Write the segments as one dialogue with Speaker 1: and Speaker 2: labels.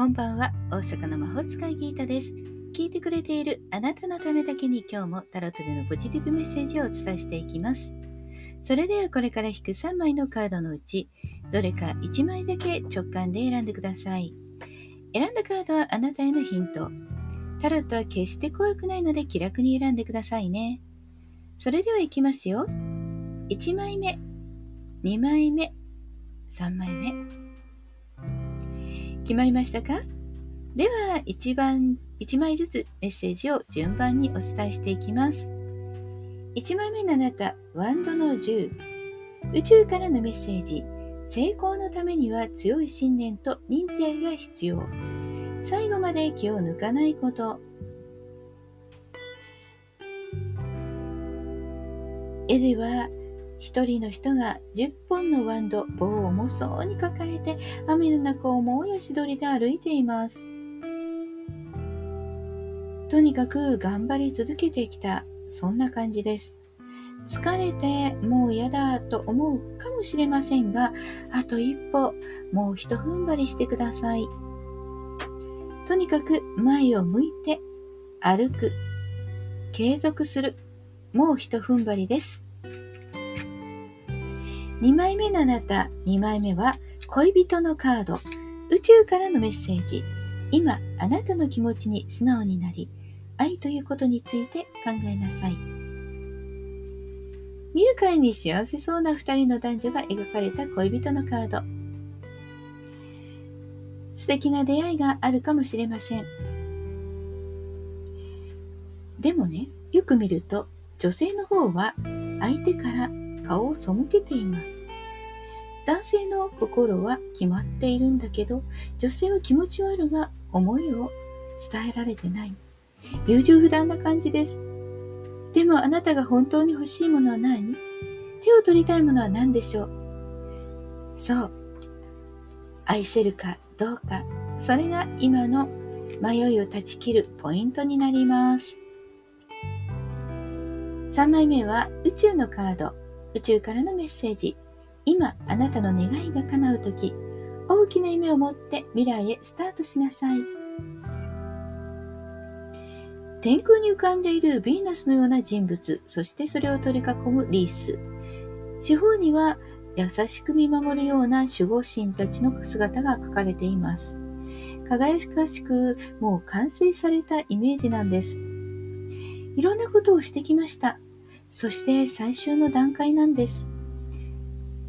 Speaker 1: こんばんは、大阪の魔法使いギータです。聞いてくれているあなたのためだけに今日もタロットでのポジティブメッセージをお伝えしていきます。それではこれから引く3枚のカードのうち、どれか1枚だけ直感で選んでください。選んだカードはあなたへのヒント。タロットは決して怖くないので気楽に選んでくださいね。それではいきますよ。1枚目、2枚目、3枚目。決まりましたか？では1番1枚ずつメッセージを順番にお伝えしていきます。1枚目のあなたワンドの10宇宙からのメッセージ。成功のためには強い信念と認定が必要。最後まで気を抜かないこと。絵では一人の人が10本のワンド、棒を重そうに抱えて雨の中をもう足取りで歩いています。とにかく頑張り続けてきた、そんな感じです。疲れてもう嫌だと思うかもしれませんが、あと一歩、もう一踏ん張りしてください。とにかく前を向いて歩く、継続する、もう一踏ん張りです。2枚目のあなた、2枚目は恋人のカード、宇宙からのメッセージ。今、あなたの気持ちに素直になり、愛ということについて考えなさい。見るからに幸せそうな2人の男女が描かれた恋人のカード。素敵な出会いがあるかもしれません。でもね、よく見ると、女性の方は相手から顔を背けています。男性の心は決まっているんだけど、女性は気持ち悪が思いを伝えられてない。優柔不断な感じです。でもあなたが本当に欲しいものは何？手を取りたいものは何でしょう？そう。愛せるかどうか。それが今の迷いを断ち切るポイントになります。3枚目は宇宙のカード。宇宙からのメッセージ。今、あなたの願いが叶うとき、大きな夢を持って未来へスタートしなさい。天空に浮かんでいるヴィーナスのような人物、そしてそれを取り囲むリース。四方には優しく見守るような守護神たちの姿が描かれています。輝かしく、もう完成されたイメージなんです。いろんなことをしてきました。そして最終の段階なんです。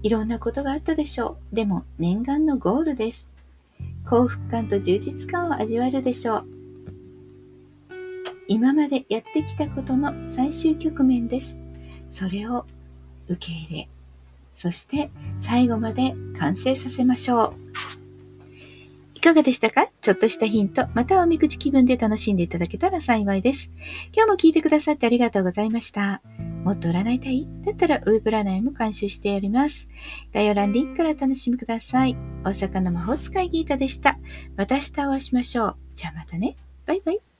Speaker 1: いろんなことがあったでしょう。でも念願のゴールです。幸福感と充実感を味わえるでしょう。今までやってきたことの最終局面です。それを受け入れ、そして最後まで完成させましょう。いかがでしたか？ちょっとしたヒント、またはおみくじ気分で楽しんでいただけたら幸いです。今日も聞いてくださってありがとうございました。もっと占いたい？だったらウェブ占いも監修しております。概要欄リンクから楽しみください。大阪の魔法使いギータでした。また明日お会いしましょう。じゃあまたね。バイバイ。